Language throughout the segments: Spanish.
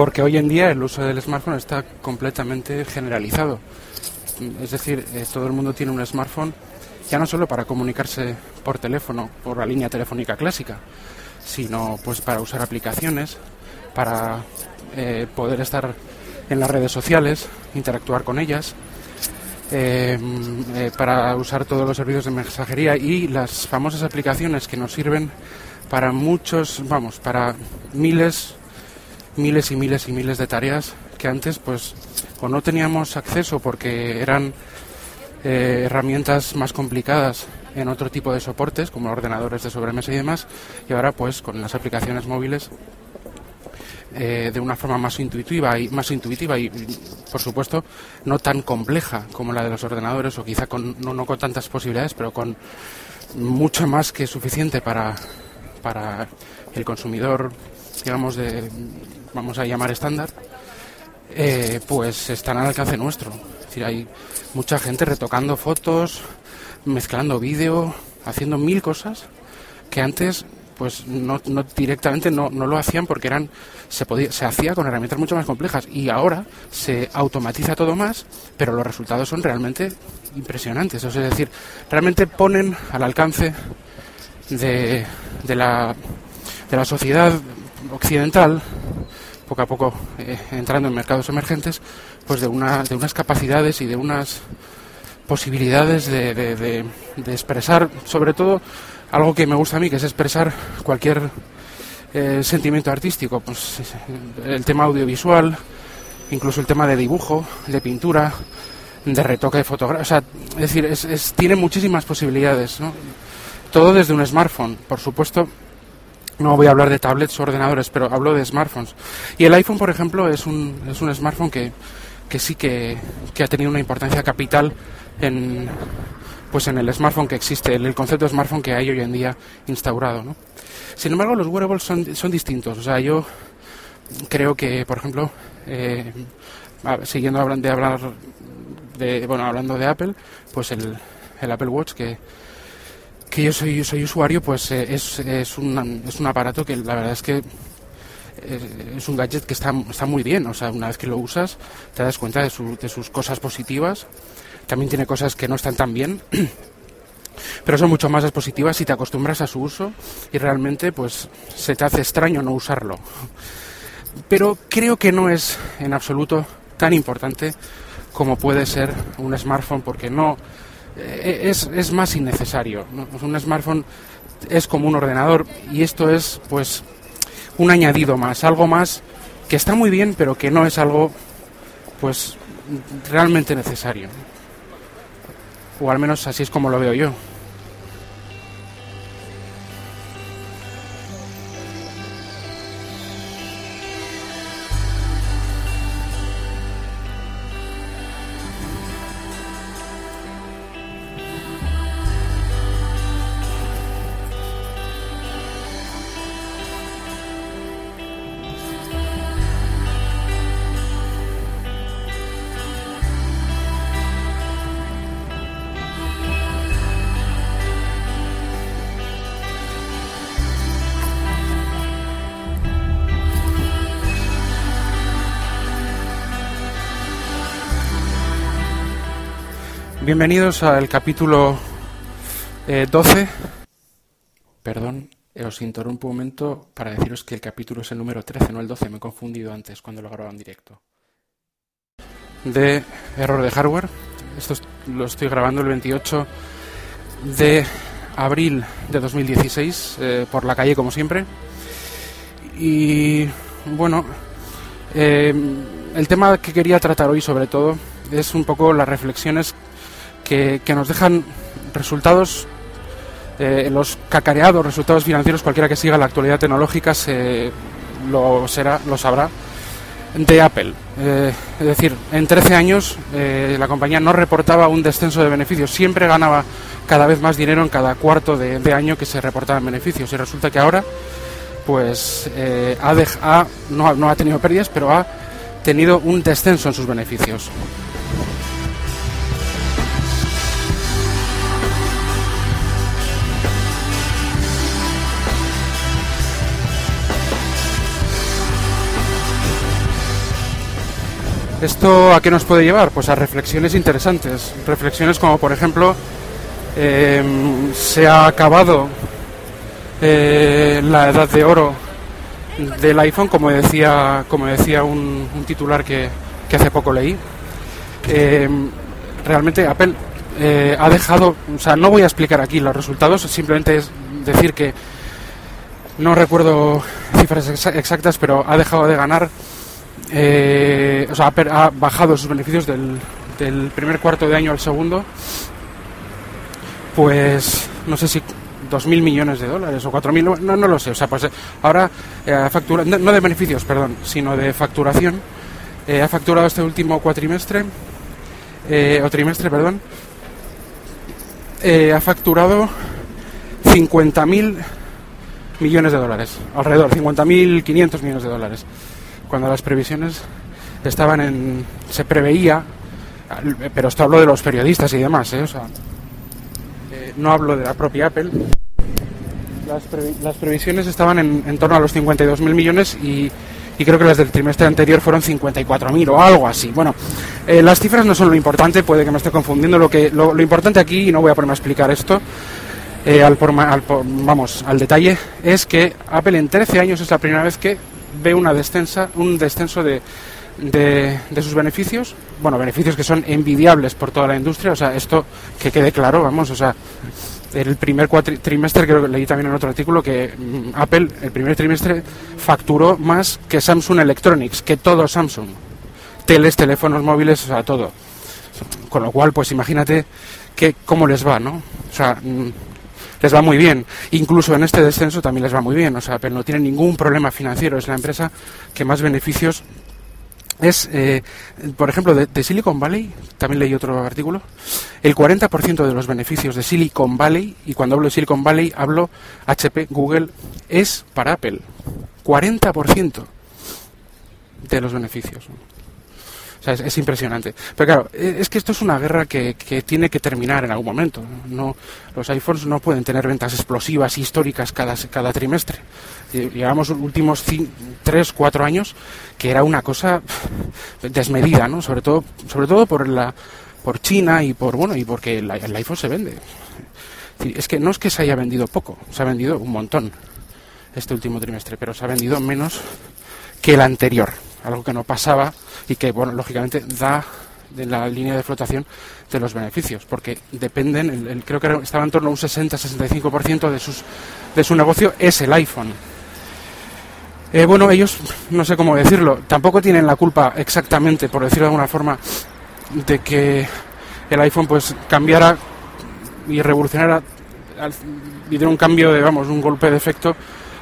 porque hoy en día el uso del smartphone está completamente generalizado. Es decir, eh, todo el mundo tiene un smartphone ya no solo para comunicarse por teléfono, por la línea telefónica clásica, sino pues para usar aplicaciones, para eh, poder estar en las redes sociales, interactuar con ellas, eh, para usar todos los servicios de mensajería y las famosas aplicaciones que nos sirven para muchos, vamos, para miles, miles y miles y miles de tareas que antes pues o no teníamos acceso porque eran eh, herramientas más complicadas en otro tipo de soportes como ordenadores de sobremesa y demás y ahora pues con las aplicaciones móviles eh, de una forma más intuitiva y más intuitiva y por supuesto no tan compleja como la de los ordenadores o quizá con, no, no con tantas posibilidades pero con mucho más que suficiente para para el consumidor, digamos, de, vamos a llamar estándar, eh, pues están al alcance nuestro. Es decir, hay mucha gente retocando fotos, mezclando vídeo, haciendo mil cosas que antes pues no, directamente no, no, lo hacían porque eran se podía se hacía con herramientas mucho más complejas y ahora se automatiza todo más pero los resultados son realmente impresionantes es decir realmente ponen al alcance de, de, la, de la sociedad occidental, poco a poco eh, entrando en mercados emergentes, pues de, una, de unas capacidades y de unas posibilidades de, de, expresar, sobre todo, algo que me gusta a mí, que es expresar cualquier eh, sentimiento artístico, pues el tema audiovisual, incluso el tema de dibujo, de pintura, de retoque de fotografía, o sea, es decir, es, tiene muchísimas posibilidades, ¿no? todo desde un smartphone. Por supuesto, no voy a hablar de tablets o ordenadores, pero hablo de smartphones. Y el iPhone, por ejemplo, es un, es un smartphone que, que sí que, que, ha tenido una importancia capital en, pues en el smartphone que existe, en el concepto de smartphone que hay hoy en día instaurado. ¿no? Sin embargo, los wearables son, son distintos. O sea, yo creo que, por ejemplo, eh, siguiendo hablando de hablar de, bueno, hablando de Apple, pues el, el Apple Watch que que yo soy, soy usuario, pues eh, es, es, un, es un aparato que la verdad es que eh, es un gadget que está, está muy bien. O sea, una vez que lo usas, te das cuenta de, de sus cosas positivas. También tiene cosas que no están tan bien. pero son mucho más positivas si te acostumbras a su uso y realmente pues se te hace extraño no usarlo. Pero creo que no es en absoluto tan importante como puede ser un smartphone porque no es, es más innecesario. Un smartphone es como un ordenador y esto es pues un añadido más, algo más que está muy bien pero que no es algo pues realmente necesario. O al menos así es como lo veo yo. Bienvenidos al capítulo 12. Eh, Perdón, eh, os interrumpo un momento para deciros que el capítulo es el número 13, no el 12. Me he confundido antes cuando lo grababa en directo. De error de hardware. Esto lo estoy grabando el 28 de abril de 2016 eh, por la calle como siempre. Y bueno, el tema que quería tratar hoy sobre todo es un poco las reflexiones que, nos dejan resultados, eh, los cacareados resultados financieros, cualquiera que siga la actualidad tecnológica lo, será, lo sabrá, de Apple. Eh, es decir, en 13 años eh, la compañía no reportaba un descenso de beneficios, siempre ganaba cada vez más dinero en cada cuarto de, año que se reportaban beneficios. Y resulta que ahora, pues, ha, ha no ha tenido pérdidas, pero ha tenido un descenso en sus beneficios. ¿Esto a qué nos puede llevar? Pues a reflexiones interesantes. Reflexiones como, por ejemplo, em, se ha acabado eh, la edad de oro del iPhone, como decía, como decía un, titular que, hace poco leí. Em, realmente Apple eh, ha dejado, o sea, no voy a explicar aquí los resultados, simplemente es decir que no recuerdo cifras exactas, pero ha dejado de ganar eh, o sea, ha, bajado sus beneficios del, primer cuarto de año al segundo, pues no sé si 2.000 millones de dólares o 4.000, no, no lo sé. O sea, pues eh, ahora eh, factura, no, de beneficios, perdón, sino de facturación. ha facturado este último cuatrimestre, o trimestre, perdón, ha facturado 50.000 millones de dólares, alrededor, 50.500 millones de dólares cuando las previsiones estaban en. se preveía, pero esto hablo de los periodistas y demás, ¿eh? o sea, eh, no hablo de la propia Apple. Las, previsiones estaban en, torno a los 52.000 millones y, creo que las del trimestre anterior fueron 54.000 o algo así. Bueno, eh, las cifras no son lo importante, puede que me esté confundiendo. Lo, que, lo, importante aquí, y no voy a ponerme a explicar esto, al, al, vamos, al detalle, es que Apple en 13 años es la primera vez que ve una descensa, un descenso de, de, sus beneficios, bueno, beneficios que son envidiables por toda la industria, o sea, esto que quede claro, vamos, o sea, el primer trimestre, creo que leí también en otro artículo, que mm, Apple el primer trimestre facturó más que Samsung Electronics, que todo Samsung, teles, teléfonos móviles, o sea, todo. Con lo cual, pues imagínate que cómo les va, ¿no? O sea, mm, les va muy bien. Incluso en este descenso también les va muy bien. O sea, pero no tienen ningún problema financiero. Es la empresa que más beneficios es, eh, por ejemplo, de, Silicon Valley, también leí otro artículo, el 40% de los beneficios de Silicon Valley, y cuando hablo de Silicon Valley hablo HP, Google, es para Apple. 40% de los beneficios. O sea, es, impresionante. Pero claro, e, es que esto es una guerra que, que, tiene que terminar en algún momento. No, los iPhones no pueden tener ventas explosivas históricas cada, cada trimestre. Llevamos los últimos 3, 4 años que era una cosa desmedida, ¿no? Sobre todo, sobre todo por la por China y por bueno y porque el, el iPhone se vende. Es que no es que se haya vendido poco, se ha vendido un montón este último trimestre, pero se ha vendido menos que el anterior algo que no pasaba y que, bueno, lógicamente da de la línea de flotación de los beneficios, porque dependen, el, creo que estaba en torno a un 60-65% de, sus, de su negocio es el iPhone. Eh, bueno, ellos, no sé cómo decirlo, tampoco tienen la culpa exactamente, por decirlo de alguna forma, de que el iPhone pues cambiara y revolucionara y diera un cambio de, vamos, un golpe de efecto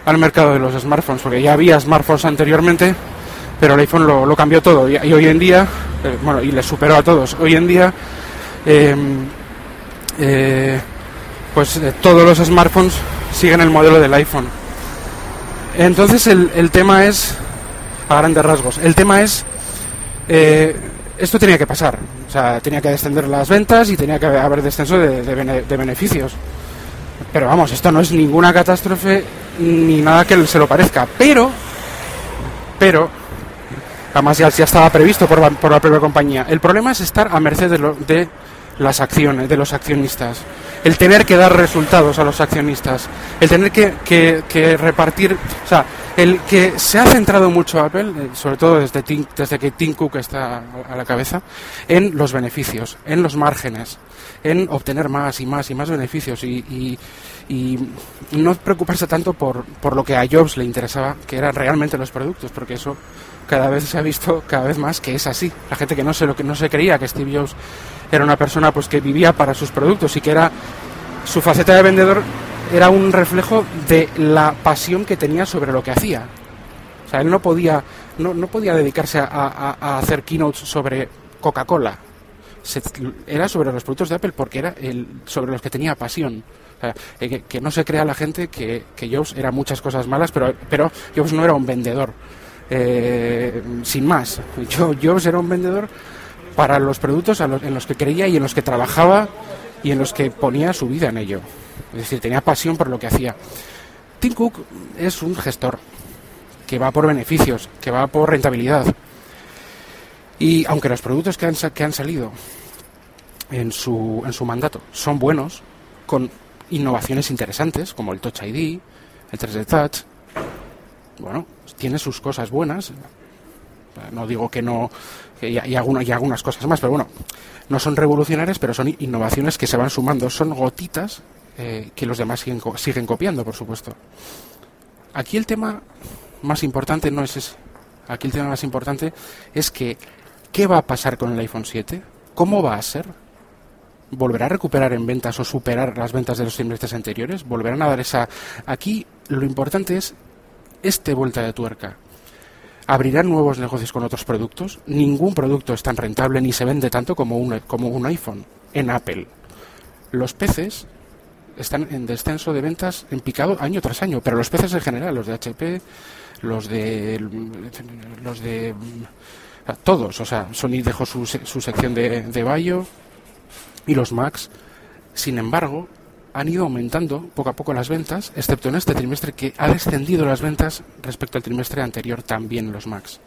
al mercado de los smartphones, porque ya había smartphones anteriormente pero el iPhone lo, cambió todo y, hoy en día, eh, bueno, y le superó a todos. Hoy en día, em, eh, pues eh, todos los smartphones siguen el modelo del iPhone. Entonces el, el tema es, a grandes rasgos, el tema es, esto tenía que pasar, o sea, tenía que descender las ventas y tenía que haber descenso de, de beneficios. Pero vamos, esto no es ninguna catástrofe ni nada que se lo parezca. Pero, pero, Además ya, ya estaba previsto por, la propia compañía. El problema es estar a merced de, de las acciones, de los accionistas. El tener que dar resultados a los accionistas. El tener que, repartir. O sea, el que se ha centrado mucho Apple, eh, sobre todo desde, desde que Tim Cook está a la cabeza, en los beneficios, en los márgenes, en obtener más y más y más beneficios y, y, no preocuparse tanto por, por lo que a Jobs le interesaba, que eran realmente los productos, porque eso cada vez se ha visto cada vez más que es así. La gente que no se lo que no se creía que Steve Jobs era una persona pues que vivía para sus productos y que era su faceta de vendedor era un reflejo de la pasión que tenía sobre lo que hacía. O sea, él no podía no, no podía dedicarse a, hacer keynotes sobre Coca-Cola. Era sobre los productos de Apple porque era el, sobre los que tenía pasión. O sea, eh, que, no se crea la gente que, que Jobs era muchas cosas malas, pero, pero Jobs no era un vendedor eh, sin más. Yo, yo era un vendedor para los productos en los que creía y en los que trabajaba y en los que ponía su vida en ello. Es decir, tenía pasión por lo que hacía. Tim Cook es un gestor que va por beneficios, que va por rentabilidad. Y aunque los productos que han, que han salido en su, en su mandato son buenos, con innovaciones interesantes, como el Touch ID, el 3D Touch, bueno, tiene sus cosas buenas. No digo que no, y, algunas, y algunas cosas más, pero bueno, no son revolucionarias, pero son innovaciones que se van sumando, son gotitas eh, que los demás siguen, siguen copiando, por supuesto. Aquí el tema más importante no es ese. Aquí el tema más importante es que ¿qué va a pasar con el iPhone 7? ¿Cómo va a ser? ¿Volverá a recuperar en ventas o superar las ventas de los trimestres anteriores? ¿Volverán a dar esa...? Aquí lo importante es este vuelta de tuerca. ¿Abrirán nuevos negocios con otros productos? Ningún producto es tan rentable ni se vende tanto como un, como un iPhone en Apple. Los peces están en descenso de ventas en picado año tras año, pero los peces en general, los de HP, los de los de todos, o sea, Sony dejó su, su sección de, de Bayo y los Macs, sin embargo, han ido aumentando poco a poco las ventas, excepto en este trimestre que ha descendido las ventas respecto al trimestre anterior también los Macs.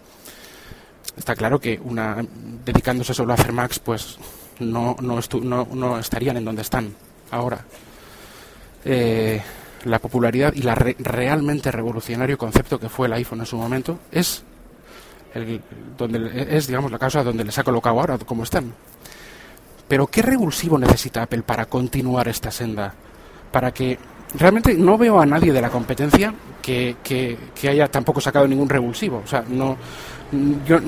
Está claro que una dedicándose solo a hacer Macs, pues no, no, no, estarían en donde están ahora. Eh, la popularidad y la realmente revolucionario concepto que fue el iPhone en su momento es el, donde es digamos la causa donde les ha colocado ahora como están pero ¿qué revulsivo necesita Apple para continuar esta senda? Para que realmente no veo a nadie de la competencia que, haya tampoco sacado ningún revulsivo. O sea, no, yo,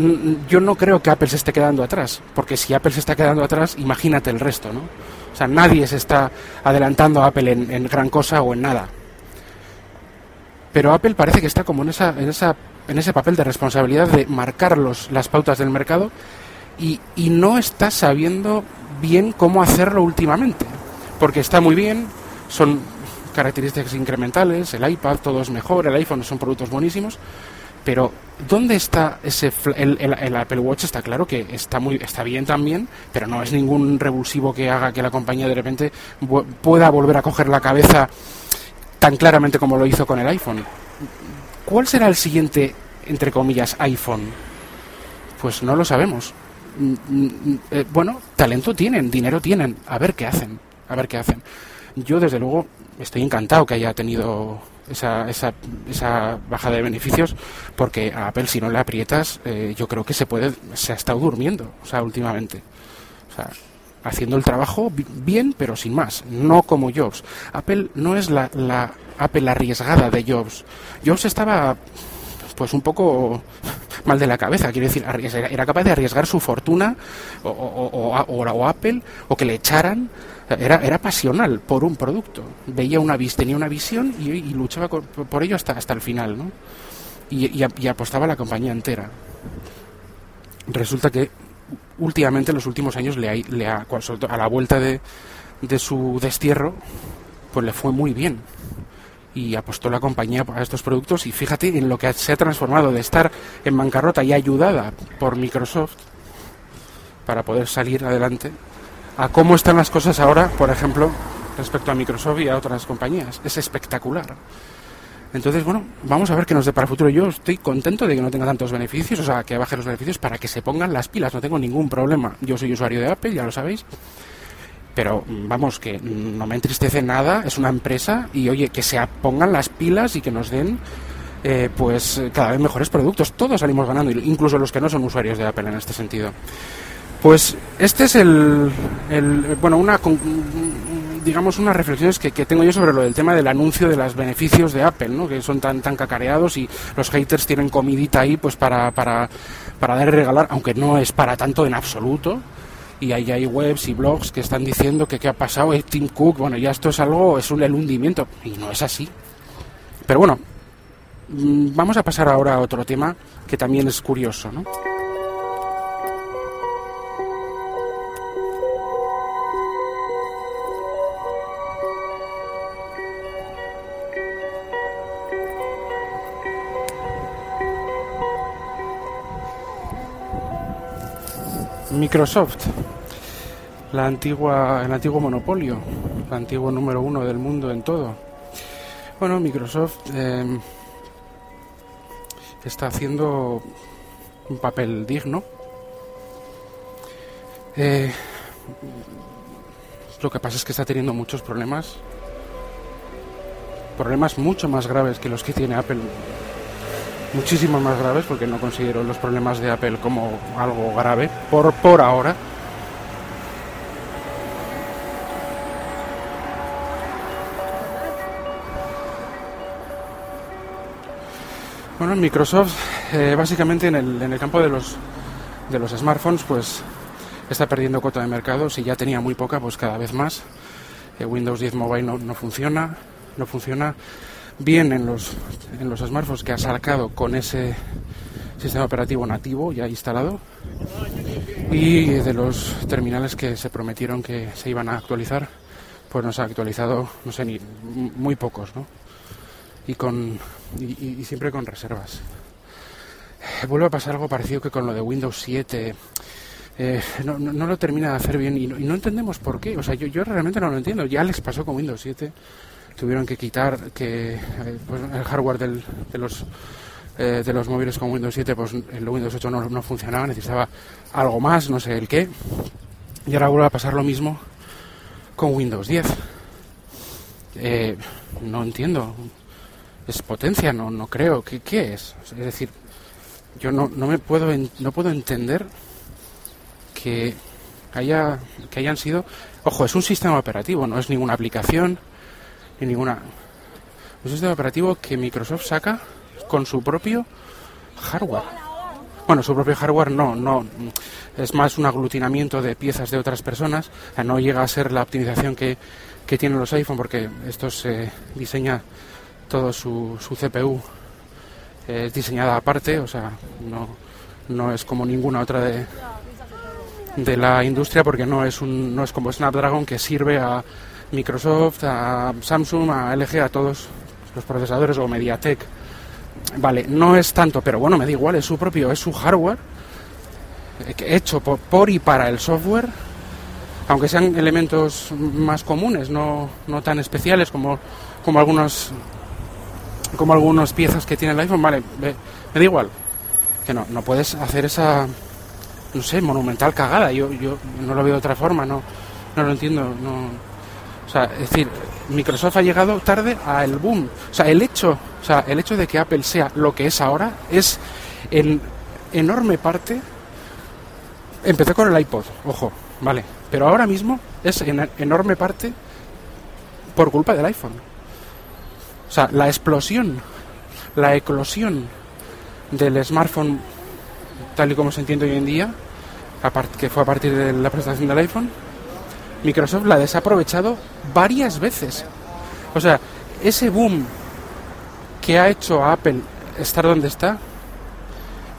yo no creo que Apple se esté quedando atrás, porque si Apple se está quedando atrás, imagínate el resto, ¿no? O sea, nadie se está adelantando a Apple en, gran cosa o en nada. Pero Apple parece que está como en, esa, en, esa, en ese papel de responsabilidad de marcar los, las pautas del mercado y, y no está sabiendo bien cómo hacerlo últimamente. Porque está muy bien, son características incrementales, el iPad todo es mejor, el iPhone son productos buenísimos, pero ¿dónde está ese el, Apple Watch? Está claro que está muy está bien también, pero no es ningún revulsivo que haga que la compañía de repente pueda volver a coger la cabeza tan claramente como lo hizo con el iPhone. ¿Cuál será el siguiente entre comillas iPhone? Pues no lo sabemos. Eh, bueno, talento tienen, dinero tienen, a ver qué hacen, a ver qué hacen. Yo, desde luego, estoy encantado que haya tenido esa, esa, esa de beneficios, porque a Apple, si no le aprietas, eh, yo creo que se puede, se ha estado durmiendo, o sea, últimamente. Haciendo el trabajo bien, pero sin más, no como Jobs. Apple no es la, la Apple arriesgada de Jobs. Jobs estaba pues un poco mal de la cabeza, quiero decir, era capaz de arriesgar su fortuna o, o, Apple o que le echaran, era, era pasional por un producto, veía una tenía una visión y, luchaba por ello hasta, hasta el final, ¿no? Y, apostaba a la compañía entera. Resulta que últimamente, en los últimos años, le, le a la vuelta de, de su destierro, pues le fue muy bien y apostó la compañía a estos productos y fíjate en lo que se ha transformado de estar en bancarrota y ayudada por Microsoft para poder salir adelante a cómo están las cosas ahora, por ejemplo, respecto a Microsoft y a otras compañías. Es espectacular. Entonces, bueno, vamos a ver qué nos depara el futuro. Yo estoy contento de que no tenga tantos beneficios, o sea, que baje los beneficios para que se pongan las pilas. No tengo ningún problema. Yo soy usuario de Apple, ya lo sabéis pero vamos, que no me entristece nada, es una empresa y oye, que se pongan las pilas y que nos den eh, pues cada vez mejores productos. Todos salimos ganando, incluso los que no son usuarios de Apple en este sentido. Pues este es el, bueno, una digamos unas reflexiones que, que, tengo yo sobre lo del tema del anuncio de los beneficios de Apple, ¿no? que son tan tan cacareados y los haters tienen comidita ahí pues para, para, para dar y regalar, aunque no es para tanto en absoluto y ahí hay webs y blogs que están diciendo que qué ha pasado, es Tim Cook, bueno, ya esto es algo, es un el hundimiento, y no es así. Pero bueno, mm, vamos a pasar ahora a otro tema que también es curioso, ¿no? Microsoft, la antigua, el antiguo monopolio, el antiguo número uno del mundo en todo. Bueno, Microsoft em, está haciendo un papel digno, Eh, lo que pasa es que está teniendo muchos problemas. Problemas mucho más graves que los que tiene Apple. Muchísimos más graves porque no considero los problemas de Apple como algo grave por, por ahora. Bueno, Microsoft eh, básicamente en el, en el campo de los, de los smartphones pues está perdiendo cuota de mercado. Si ya tenía muy poca, pues cada vez más. Eh, Windows 10 Mobile no, no, funciona, no funciona bien en los, en los smartphones que ha sacado con ese sistema operativo nativo ya instalado y de los terminales que se prometieron que se iban a actualizar, pues nos ha actualizado, no sé, ni muy pocos, ¿no? Y con y, siempre con reservas. Vuelve a pasar algo parecido que con lo de Windows 7. Eh, no, no, no, lo termina de hacer bien y no, y no, entendemos por qué. O sea, yo, yo realmente no lo entiendo. Ya les pasó con Windows 7. Tuvieron que quitar que eh, pues, el hardware del, de los eh, de los móviles con Windows 7, pues el Windows 8 no, no, funcionaba, necesitaba algo más, no sé el qué. Y ahora vuelve a pasar lo mismo con Windows 10. Eh, no entiendo es potencia, no, no creo. ¿Qué, qué es? Es decir, yo no, no me puedo no puedo entender que haya que hayan sido ojo es un sistema operativo no es ninguna aplicación ni ninguna. Es un sistema operativo que Microsoft saca con su propio hardware. Bueno su propio hardware no no es más un aglutinamiento de piezas de otras personas. O sea, no llega a ser la optimización que, que tienen los iPhone porque esto se diseña todo su, su CPU es diseñada aparte, o sea, no, no es como ninguna otra de, de la industria porque no es, un, no es como Snapdragon que sirve a Microsoft, a Samsung, a LG, a todos los procesadores o Mediatek. Vale, no es tanto, pero bueno, me da igual, es su propio, es su hardware hecho por, y para el software, aunque sean elementos más comunes, no, no tan especiales como, como algunos como algunas piezas que tiene el iPhone, vale, me, me da igual. Que no, no puedes hacer esa, no sé, monumental cagada. Yo, yo no lo veo de otra forma, no, no lo entiendo. No, sea, es decir, Microsoft ha llegado tarde al boom. O sea, el hecho, o sea, el hecho de que Apple sea lo que es ahora es en enorme parte. Empezó con el iPod, ojo, vale, pero ahora mismo es en enorme parte por culpa del iPhone. O sea, la explosión, la eclosión del smartphone tal y como se entiende hoy en día, que fue a partir de la presentación del iPhone, Microsoft la ha desaprovechado varias veces. O sea, ese boom que ha hecho a Apple estar donde está,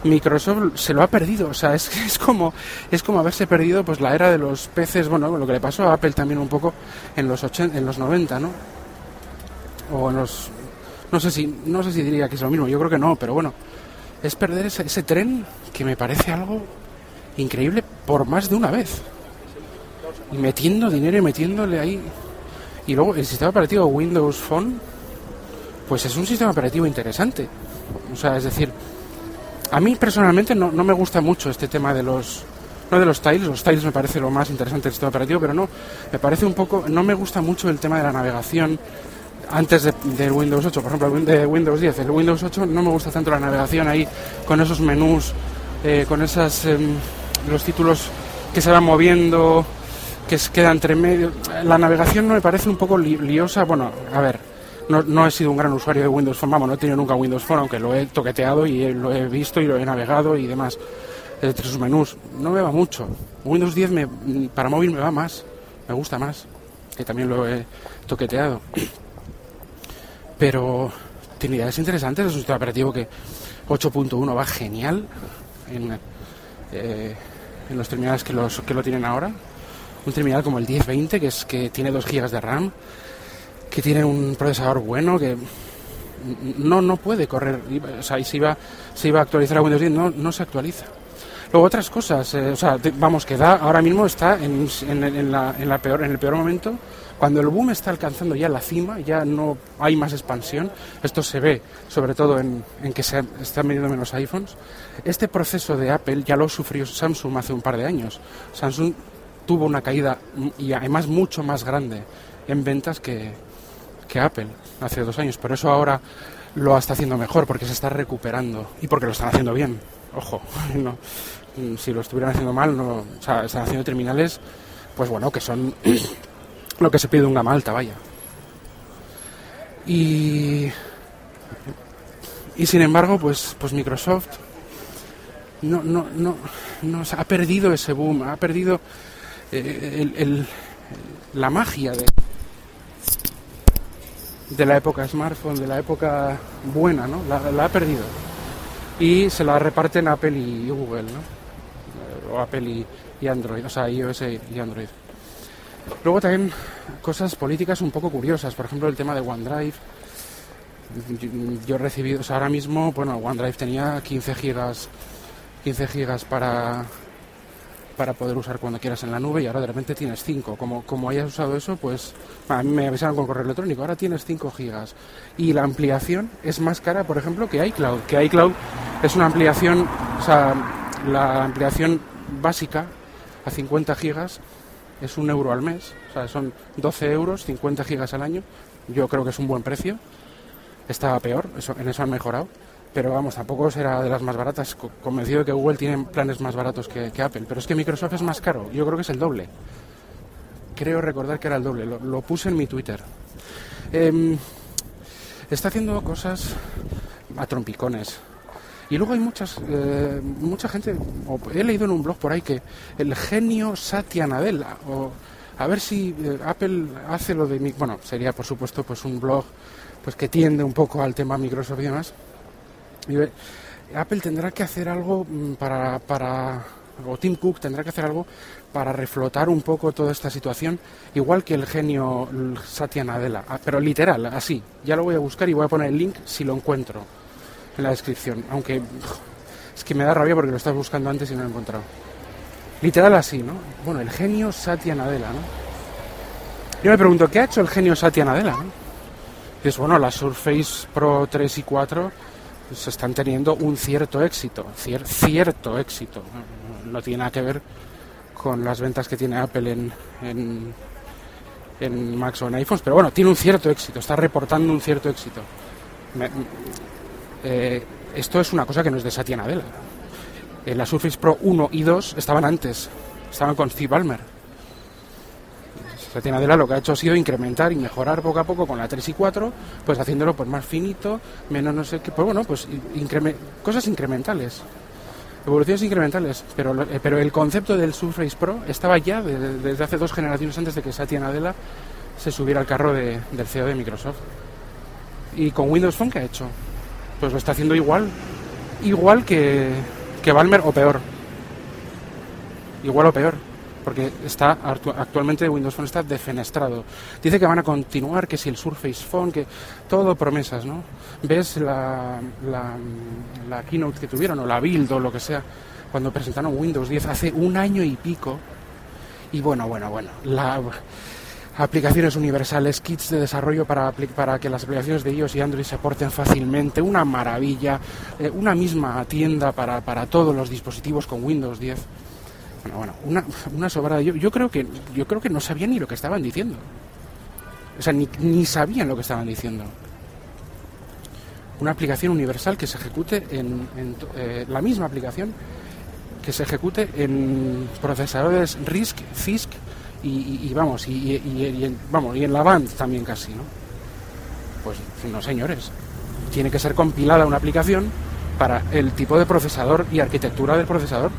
Microsoft se lo ha perdido. O sea, es, es como es como haberse perdido pues la era de los peces, bueno, lo que le pasó a Apple también un poco en los 80, en los 90, ¿no? O en los no sé si no sé si diría que es lo mismo, yo creo que no, pero bueno, es perder ese, ese tren que me parece algo increíble por más de una vez. Metiendo dinero y metiéndole ahí. Y luego el sistema operativo Windows Phone, pues es un sistema operativo interesante. O sea, es decir, a mí personalmente no, no me gusta mucho este tema de los no de los tiles, los tiles me parece lo más interesante del sistema operativo, pero no, me parece un poco, no me gusta mucho el tema de la navegación antes de, Windows 8, por ejemplo, de Windows 10. El Windows 8 no me gusta tanto la navegación ahí con esos menús, eh, con esas eh, los títulos que se van moviendo, que queda entre medio. La navegación me parece un poco li liosa. Bueno, a ver, no, no, he sido un gran usuario de Windows Phone, vamos, no he tenido nunca Windows Phone, aunque lo he toqueteado y lo he visto y lo he navegado y demás. Entre sus menús, no me va mucho. Windows 10 me, para móvil me va más, me gusta más, que también lo he toqueteado pero tiene ideas interesantes. Es un sistema operativo que 8.1 va genial en, eh, en, los terminales que, los, que lo tienen ahora. Un terminal como el 1020, que, es, que tiene 2 GB de RAM, que tiene un procesador bueno, que no, no puede correr. O sea, y se iba, iba a actualizar a Windows 10, no, no se actualiza. Luego otras cosas, eh, o sea, vamos, que da, ahora mismo está en, en, la, en, la peor, en el peor momento, cuando el boom está alcanzando ya la cima, ya no hay más expansión, esto se ve sobre todo en, que se están vendiendo menos iPhones, este proceso de Apple ya lo sufrió Samsung hace un par de años. Samsung tuvo una caída y además mucho más grande en ventas que, que Apple hace dos años. Por eso ahora lo está haciendo mejor, porque se está recuperando y porque lo están haciendo bien. Ojo, no, si lo estuvieran haciendo mal, no, o sea, están haciendo terminales, pues bueno, que son lo que se pide un gama alta, vaya. Y, y sin embargo, pues, pues Microsoft no, no, no, no ha perdido ese boom, ha perdido eh, el, la magia de, la época smartphone, de la época buena, ¿no? La, ha perdido. Y se la reparten Apple y Google, ¿no? O Apple y, Android, o sea, iOS y Android. Luego también cosas políticas un poco curiosas, por ejemplo el tema de OneDrive. Yo, he recibido, ahora mismo, bueno, OneDrive tenía 15 gigas, 15 gigas para para poder usar cuando quieras en la nube y ahora de repente tienes 5. Como, como hayas usado eso, pues a mí me avisaron con correo electrónico, ahora tienes 5 gigas. Y la ampliación es más cara, por ejemplo, que iCloud, que iCloud es una ampliación, o sea, la ampliación básica a 50 gigas es un euro al mes, o sea, son 12 euros, 50 gigas al año. Yo creo que es un buen precio. Estaba peor, eso, en eso han mejorado pero vamos, tampoco será de las más baratas. Convencido de que Google tiene planes más baratos que, Apple, pero es que Microsoft es más caro, yo creo que es el doble. Creo recordar que era el doble, lo, puse en mi Twitter. Em, está haciendo cosas a trompicones. Y luego hay muchas, eh, mucha gente, he leído en un blog por ahí que el genio Satya Nadella, o a ver si eh, Apple hace lo de, bueno, sería por supuesto pues un blog pues que tiende un poco al tema Microsoft y demás, Apple tendrá que hacer algo mm, para, para, o Tim Cook tendrá que hacer algo para reflotar un poco toda esta situación, igual que el genio Satya Nadella, ah, pero literal, así. Ya lo voy a buscar y voy a poner el link si lo encuentro en la descripción, aunque es que me da rabia porque lo estás buscando antes y no lo he encontrado. Literal así, ¿no? Bueno, el genio Satya Nadella, ¿no? Yo me pregunto, ¿qué ha hecho el genio Satya Nadella? ¿no? Es bueno, la Surface Pro 3 y 4 se están teniendo un cierto éxito, cierto éxito. No, tiene nada que ver con las ventas que tiene Apple en, en, en Macs o en iPhones, pero bueno, tiene un cierto éxito, está reportando un cierto éxito. Eh, esto es una cosa que no es de Satya Nadella. En la Surface Pro 1 y 2 estaban antes, estaban con Steve Ballmer Satya Nadella lo que ha hecho ha sido incrementar y mejorar poco a poco con la 3 y 4, pues haciéndolo pues más finito, menos no sé qué, pues bueno, pues cosas incrementales, evoluciones incrementales, pero, eh, pero el concepto del Surface Pro estaba ya desde hace dos generaciones antes de que Satya Nadella se subiera al carro del CEO de Microsoft. ¿Y con Windows Phone qué ha hecho? Pues lo está haciendo igual, igual que, que Balmer o peor. Igual o peor porque está actualmente Windows Phone está defenestrado. Dice que van a continuar, que si el Surface Phone, que todo promesas, ¿no? Ves la, keynote que tuvieron, o la build, o lo que sea, cuando presentaron Windows 10 hace un año y pico. Y bueno, bueno, bueno, la aplicaciones universales, kits de desarrollo para, para que las aplicaciones de iOS y Android se aporten fácilmente, una maravilla, eh, una misma tienda para todos los dispositivos con Windows 10 bueno, una, una sobrada. Yo, yo, creo que, yo creo que no sabían ni lo que estaban diciendo. O sea, ni, ni sabían lo que estaban diciendo. Una aplicación universal que se ejecute en, eh, la misma aplicación que se ejecute en procesadores RISC, CISC y, vamos, y, en, vamos, y en la band también casi, ¿no? Pues no, señores. Tiene que ser compilada una aplicación para el tipo de procesador y arquitectura del procesador.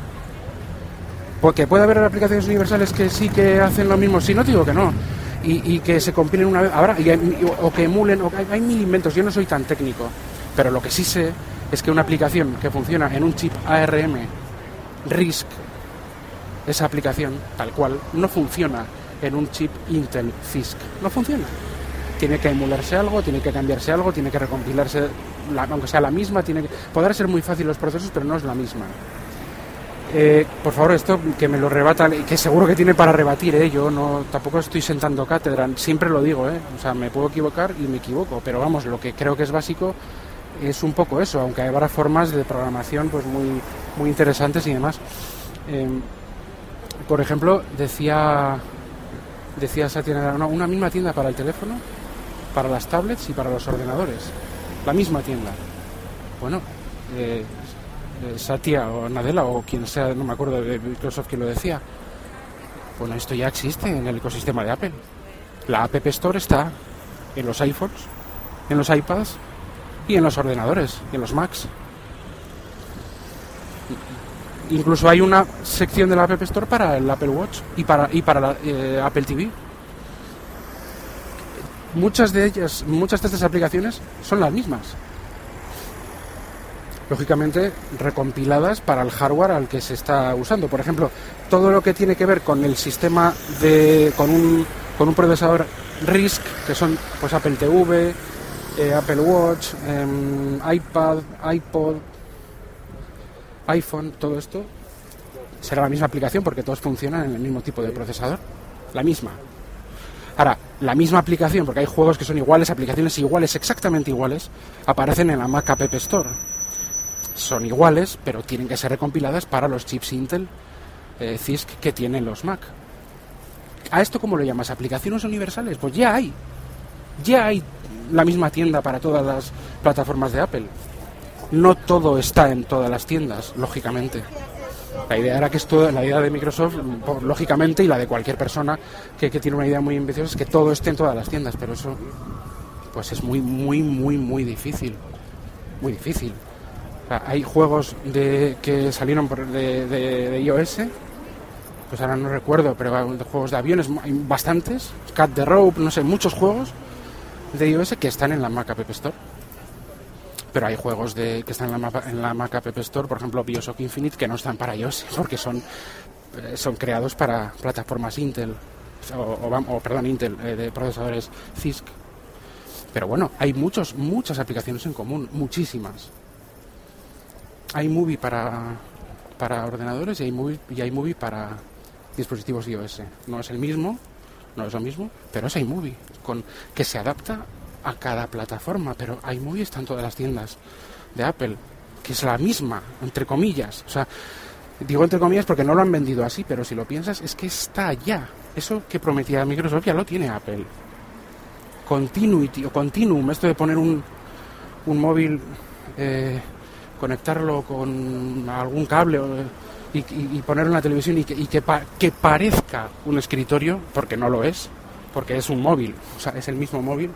Porque puede haber aplicaciones universales que sí que hacen lo mismo, si no digo que no, y, que se compilen una vez, ahora, o que emulen, o hay, hay mil inventos, yo no soy tan técnico, pero lo que sí sé es que una aplicación que funciona en un chip ARM RISC, esa aplicación tal cual, no funciona en un chip Intel CISC, no funciona. Tiene que emularse algo, tiene que cambiarse algo, tiene que recompilarse, aunque sea la misma, tiene que... Podrá ser muy fácil los procesos, pero no es la misma. Eh, por favor, esto que me lo rebata, que seguro que tiene para rebatir, ¿eh? yo no tampoco estoy sentando cátedra, siempre lo digo, ¿eh? o sea, me puedo equivocar y me equivoco, pero vamos, lo que creo que es básico es un poco eso, aunque habrá formas de programación pues muy, muy interesantes y demás. Em, por ejemplo, decía decía esa tienda, una misma tienda para el teléfono, para las tablets y para los ordenadores, la misma tienda. Bueno, eh, Satya o Nadella o quien sea, no me acuerdo de Microsoft que lo decía. Bueno, esto ya existe en el ecosistema de Apple. La App Store está en los iPhones, en los iPads y en los ordenadores, en los Macs. Incluso hay una sección de la App Store para el Apple Watch y para, y para la, eh, Apple TV. Muchas de ellas, muchas de estas aplicaciones son las mismas lógicamente recompiladas para el hardware al que se está usando. Por ejemplo, todo lo que tiene que ver con el sistema de con un, con un procesador RISC, que son pues Apple TV, eh, Apple Watch, em, iPad, iPod, iPhone, todo esto será la misma aplicación porque todos funcionan en el mismo tipo de procesador, la misma. Ahora, la misma aplicación, porque hay juegos que son iguales, aplicaciones iguales, exactamente iguales, aparecen en la Mac App Store son iguales, pero tienen que ser recompiladas para los chips Intel eh, CISC que tienen los Mac. ¿A esto cómo lo llamas? ¿Aplicaciones universales? Pues ya hay. Ya hay la misma tienda para todas las plataformas de Apple. No todo está en todas las tiendas, lógicamente. La idea era que esto, la idea de Microsoft, lógicamente, y la de cualquier persona que, que tiene una idea muy ambiciosa, es que todo esté en todas las tiendas, pero eso pues es muy, muy, muy, muy difícil. Muy difícil hay juegos de, que salieron por, de, de, iOS, pues ahora no recuerdo, pero juegos de aviones hay bastantes, Cat the Rope, no sé, muchos juegos de iOS que están en la Mac App Store. Pero hay juegos de, que están en la, en la Mac App Store, por ejemplo Bioshock Infinite, que no están para iOS, porque son, eh, son creados para plataformas Intel, o, perdón, Intel, eh, de procesadores CISC. Pero bueno, hay muchos, muchas aplicaciones en común, muchísimas hay movie para, para ordenadores y hay movie, y hay movie para dispositivos iOS. No es el mismo, no es lo mismo, pero es iMovie, con, que se adapta a cada plataforma, pero iMovie está en todas las tiendas de Apple, que es la misma, entre comillas. O sea, digo entre comillas porque no lo han vendido así, pero si lo piensas es que está ya. Eso que prometía Microsoft ya lo tiene Apple. Continuity o Continuum, esto de poner un, un móvil eh, conectarlo con algún cable y, ponerlo en la televisión y que, y que, que, parezca un escritorio, porque no lo es, porque es un móvil, o sea, es el mismo móvil.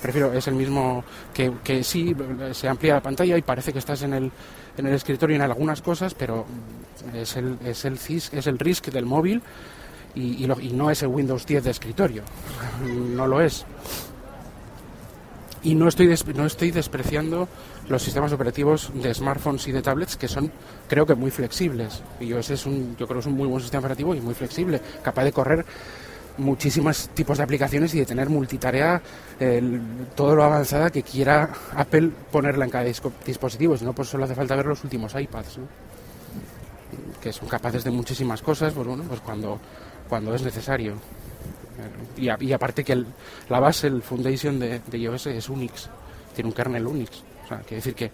Prefiero, es el mismo que, que sí, se amplía la pantalla y parece que estás en el, en el escritorio en algunas cosas, pero es el, es el CIS, es el RISC del móvil y, y, y no es el Windows 10 de escritorio, no lo es. Y no estoy, no estoy despreciando los sistemas operativos de smartphones y de tablets que son, creo que, muy flexibles. Y ese es un, yo creo que es un muy buen sistema operativo y muy flexible, capaz de correr muchísimos tipos de aplicaciones y de tener multitarea todo lo avanzada que quiera Apple ponerla en cada dispositivo. Si no, pues solo hace falta ver los últimos iPads, que son capaces de muchísimas cosas, pues bueno, pues cuando, cuando es necesario. Y, aparte que la base, el foundation de, iOS es Unix, tiene un kernel Unix. O sea, quiere decir que,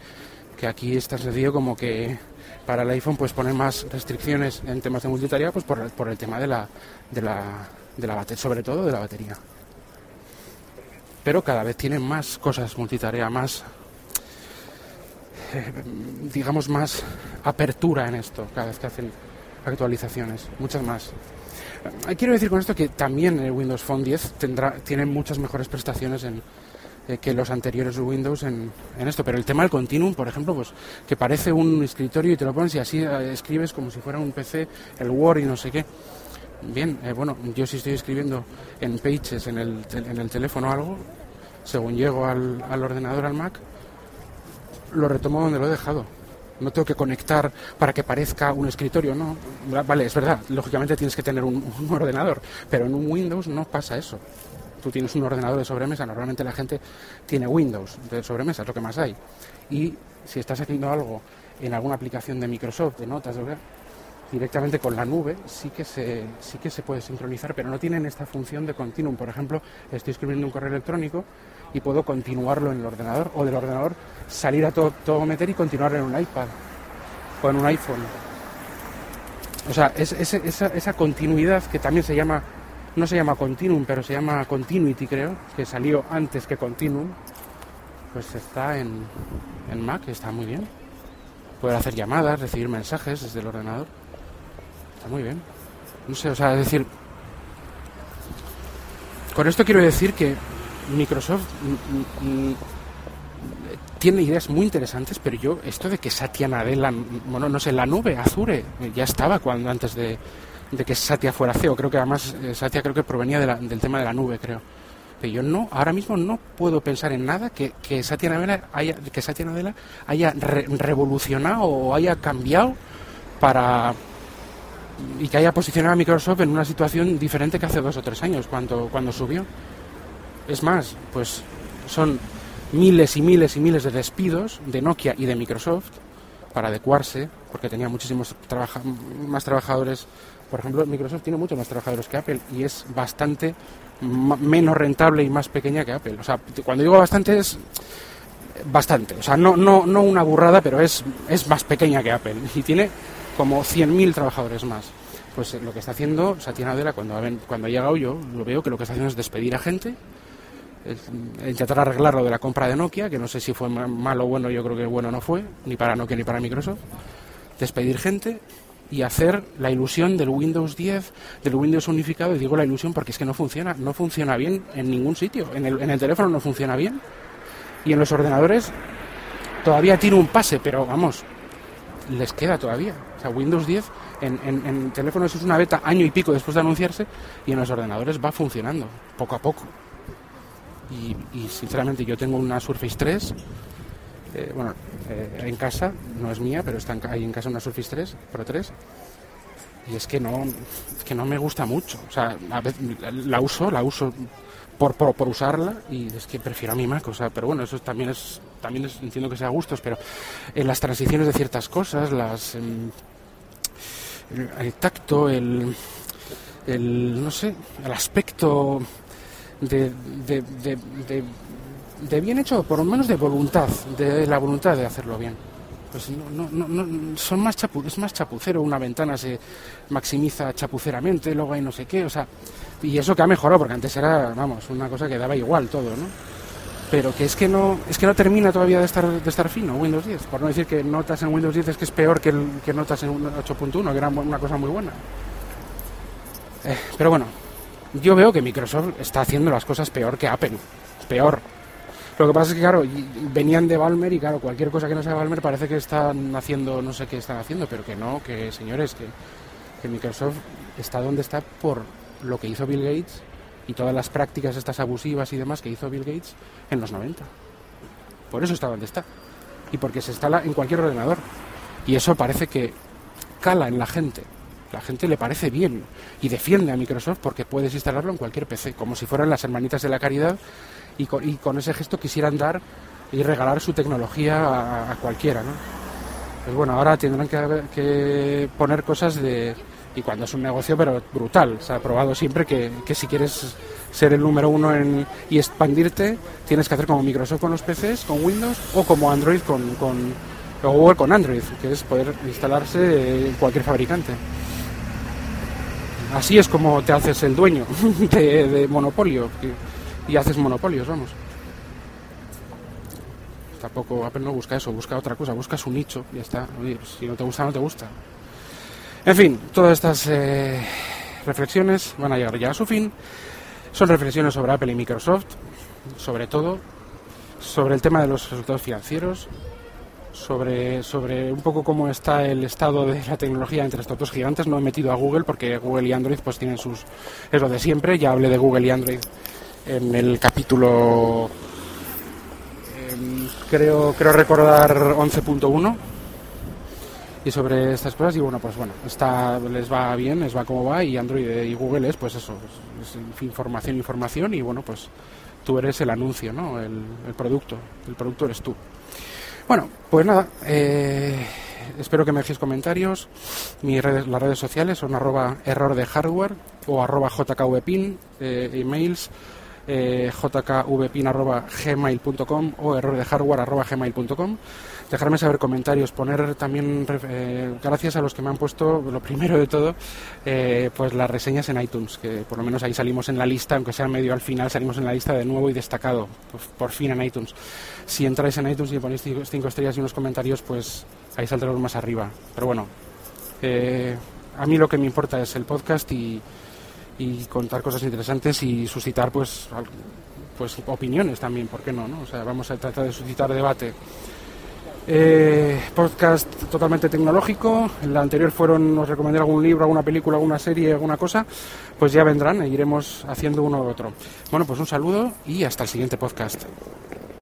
que aquí está sencillo como que para el iPhone pues poner más restricciones en temas de multitarea pues por, por el tema de la, de la, de la batería, sobre todo de la batería. Pero cada vez tienen más cosas multitarea, más eh, digamos más apertura en esto cada vez que hacen actualizaciones, muchas más. Eh, quiero decir con esto que también el Windows Phone 10 tendrá, tiene muchas mejores prestaciones en, eh, que los anteriores Windows en, en, esto. Pero el tema del Continuum, por ejemplo, pues que parece un escritorio y te lo pones y así eh, escribes como si fuera un PC, el Word y no sé qué. Bien, eh, bueno, yo si estoy escribiendo en Pages en el, en el teléfono algo, según llego al, al ordenador, al Mac, lo retomo donde lo he dejado. No tengo que conectar para que parezca un escritorio, no. Vale, es verdad, lógicamente tienes que tener un, ordenador, pero en un Windows no pasa eso tú tienes un ordenador de sobremesa, normalmente la gente tiene Windows de sobremesa, es lo que más hay. Y si estás haciendo algo en alguna aplicación de Microsoft, de notas, directamente con la nube sí que se sí que se puede sincronizar, pero no tienen esta función de continuum. Por ejemplo, estoy escribiendo un correo electrónico y puedo continuarlo en el ordenador o del ordenador salir a todo, todo meter y continuarlo en un iPad o en un iPhone. O sea, es, esa, esa continuidad que también se llama, no se llama continuum, pero se llama continuity creo, que salió antes que continuum, pues está en, en Mac, está muy bien. Poder hacer llamadas, recibir mensajes desde el ordenador. Está muy bien. No sé, o sea, es decir, con esto quiero decir que Microsoft mm, mm, mm, tiene ideas muy interesantes, pero yo, esto de que Satya Nadella, bueno, no sé, la nube, Azure, ya estaba cuando antes de, que Satya fuera CEO. Creo que además eh, Satya creo que provenía del tema de la nube, creo. Pero yo no, ahora mismo no puedo pensar en nada que, Satya Nadella haya, que Satya haya revolucionado o haya cambiado para y que haya posicionado a Microsoft en una situación diferente que hace dos o tres años cuando, cuando subió. Es más, pues son miles y miles y miles de despidos de Nokia y de Microsoft para adecuarse, porque tenía muchísimos más trabajadores. Por ejemplo, Microsoft tiene muchos más trabajadores que Apple y es bastante menos rentable y más pequeña que Apple. O sea, cuando digo bastante es bastante. O sea, no, no, no una burrada, pero es, es más pequeña que Apple y tiene como 100.000 trabajadores más. Pues eh, lo que está haciendo Satya Nadella cuando, cuando ha llegado yo, lo veo que lo que está haciendo es despedir a gente, intentar arreglar lo de la compra de Nokia, que no sé si fue malo o bueno, yo creo que bueno no fue, ni para Nokia ni para Microsoft, despedir gente y hacer la ilusión del Windows 10, del Windows unificado, y digo la ilusión porque es que no funciona, no funciona bien en ningún sitio, en el, en el teléfono no funciona bien, y en los ordenadores todavía tiene un pase, pero vamos, les queda todavía. O sea, Windows 10 en, en, en teléfonos es una beta año y pico después de anunciarse y en los ordenadores va funcionando, poco a poco. Y, sinceramente yo tengo una Surface 3, eh, bueno, eh, en casa, no es mía, pero está ahí en casa una Surface 3, Pro 3, y es que no, que no me gusta mucho. O sea, a veces la uso, la uso por, por, usarla y es que prefiero a mi Mac, o sea, pero bueno, eso también es, también entiendo que sea gustos, pero en las transiciones de ciertas cosas, las em, el, tacto, el, el, no sé, el aspecto de, de, bien hecho, por lo menos de voluntad, de la voluntad de hacerlo bien. Pues no, no, no, son más chapu, es más chapucero, una ventana se maximiza chapuceramente, luego hay no sé qué, o sea, y eso que ha mejorado, porque antes era, vamos, una cosa que daba igual todo, ¿no? Pero que es que no, es que no termina todavía de estar, de estar fino Windows 10, por no decir que notas en Windows 10 es que es peor que, el, que notas en 8.1, que era una cosa muy buena. Eh, pero bueno, yo veo que Microsoft está haciendo las cosas peor que Apple. Peor. Lo que pasa es que, claro, venían de Balmer y, claro, cualquier cosa que no sea Balmer parece que están haciendo, no sé qué están haciendo, pero que no, que señores, que, que Microsoft está donde está por lo que hizo Bill Gates y todas las prácticas estas abusivas y demás que hizo Bill Gates en los 90. Por eso está donde está. Y porque se instala en cualquier ordenador. Y eso parece que cala en la gente la gente le parece bien y defiende a Microsoft porque puedes instalarlo en cualquier PC, como si fueran las hermanitas de la caridad y con, ese gesto quisieran dar y regalar su tecnología a, cualquiera, ¿no? Pues bueno, ahora tendrán que, poner cosas de... Y cuando es un negocio, pero brutal. Se ha probado siempre que, si quieres ser el número uno en, y expandirte, tienes que hacer como Microsoft con los PCs, con Windows, o como Android con, con o Google con Android, que es poder instalarse en cualquier fabricante. Así es como te haces el dueño de, monopolio y, haces monopolios, vamos. Tampoco Apple no busca eso, busca otra cosa, busca su nicho, y ya está. Pues si no te gusta, no te gusta. En fin, todas estas eh, reflexiones van a llegar ya a su fin. Son reflexiones sobre Apple y Microsoft, sobre todo, sobre el tema de los resultados financieros, sobre, sobre un poco cómo está el estado de la tecnología entre estos dos gigantes. No he metido a Google porque Google y Android pues tienen sus... es lo de siempre. Ya hablé de Google y Android en el capítulo... Em, creo, creo recordar 11.1 y sobre estas cosas y bueno pues bueno está les va bien les va como va y Android y Google es pues eso es, información información y bueno pues tú eres el anuncio no el, el producto el producto eres tú Bueno, pues nada, eh, espero que me dejéis comentarios. Mis redes, las redes sociales son arroba error de hardware o arroba jkvpin, eh, emails eh, jkvpin.gmail.com o error de hardware.gmail.com. Dejarme saber comentarios, poner también, eh, gracias a los que me han puesto, lo primero de todo, eh, pues las reseñas en iTunes, que por lo menos ahí salimos en la lista, aunque sea medio al final, salimos en la lista de nuevo y destacado, pues, por fin en iTunes. Si entráis en iTunes y ponéis cinco estrellas y unos comentarios, pues ahí saldremos más arriba. Pero bueno, eh, a mí lo que me importa es el podcast y, y contar cosas interesantes y suscitar pues pues opiniones también, ¿por qué no? no? O sea, vamos a tratar de suscitar debate. Eh, podcast totalmente tecnológico. En la anterior fueron, os recomendé algún libro, alguna película, alguna serie, alguna cosa. Pues ya vendrán e iremos haciendo uno u otro. Bueno, pues un saludo y hasta el siguiente podcast.